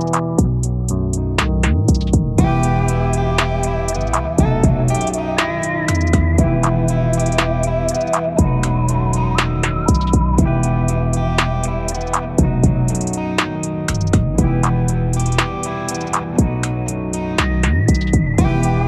you